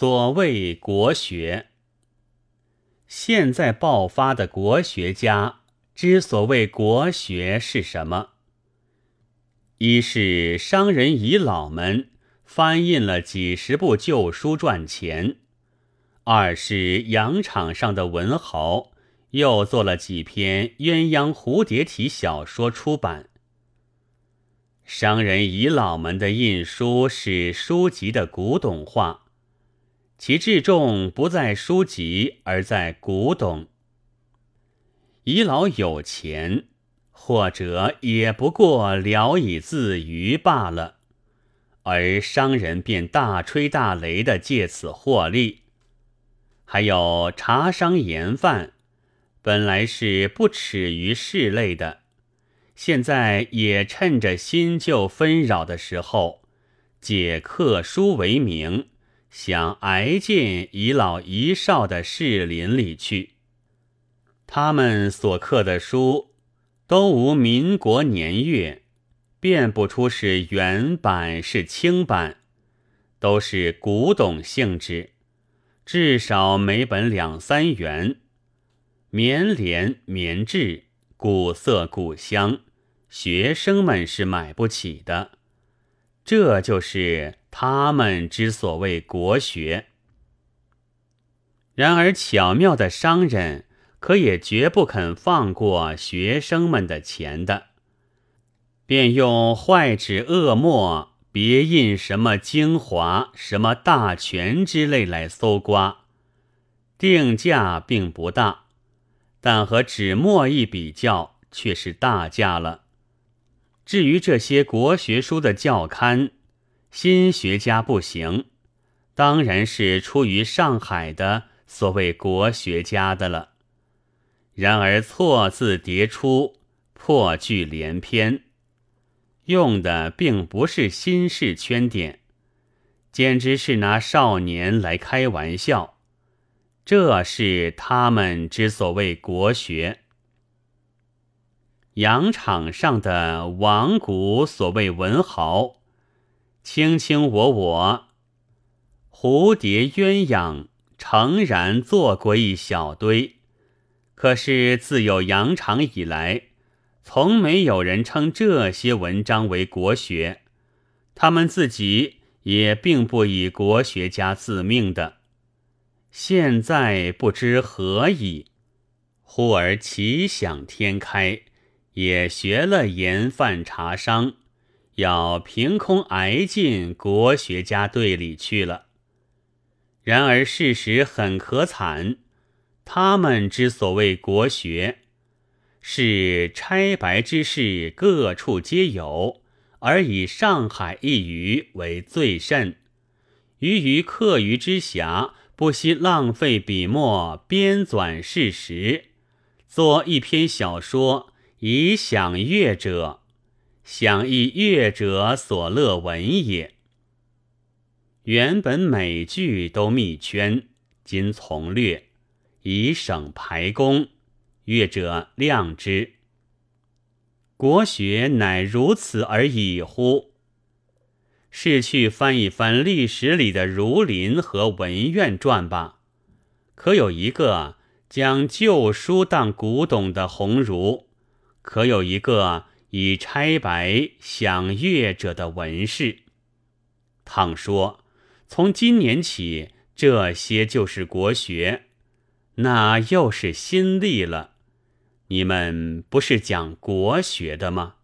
所谓国学，现在爆发的国学家之所谓国学是什么？一是商人遗老们翻印了几十部旧书赚钱；二是洋场上的文豪又做了几篇鸳鸯蝴蝶体小说出版。商人遗老们的印书是书籍的古董化，其至重不在书籍，而在古董。遗老有钱。或者也不过聊以自娱罢了，而商人便大吹大擂的借此获利。还有茶商盐贩，本来是不耻于世类的，现在也趁着新旧纷扰的时候，借刻书为名，想挨进遗老遗少的士林里去。他们所刻的书。都无民国年月，辨不出是原版是清版，都是古董性质，至少每本两三元，棉连棉质，古色古香，学生们是买不起的。这就是他们之所谓国学。然而巧妙的商人。可也绝不肯放过学生们的钱的，便用坏纸恶墨别印什么精华、什么大全之类来搜刮，定价并不大，但和纸墨一比较却是大价了。至于这些国学书的教刊，新学家不行，当然是出于上海的所谓国学家的了。然而错字迭出，破句连篇，用的并不是新式圈点，简直是拿少年来开玩笑。这是他们之所谓国学。洋场上的王古所谓文豪，卿卿我我，蝴蝶鸳鸯，诚然做过一小堆。可是自有扬长以来，从没有人称这些文章为国学，他们自己也并不以国学家自命的。现在不知何以，忽而奇想天开，也学了盐贩茶商，要凭空挨进国学家队里去了。然而事实很可惨。他们之所谓国学，是拆白之事各处皆有，而以上海一隅为最甚。余于课余之暇，不惜浪费笔墨编纂事实，作一篇小说以享乐者，享亦乐者所乐闻也。原本每句都密圈，今从略。以省排工，乐者谅之。国学乃如此而已乎？是去翻一翻历史里的儒林和文苑传吧。可有一个将旧书当古董的鸿儒？可有一个以拆白享乐者的文饰？倘说从今年起，这些就是国学。那又是新历了，你们不是讲国学的吗？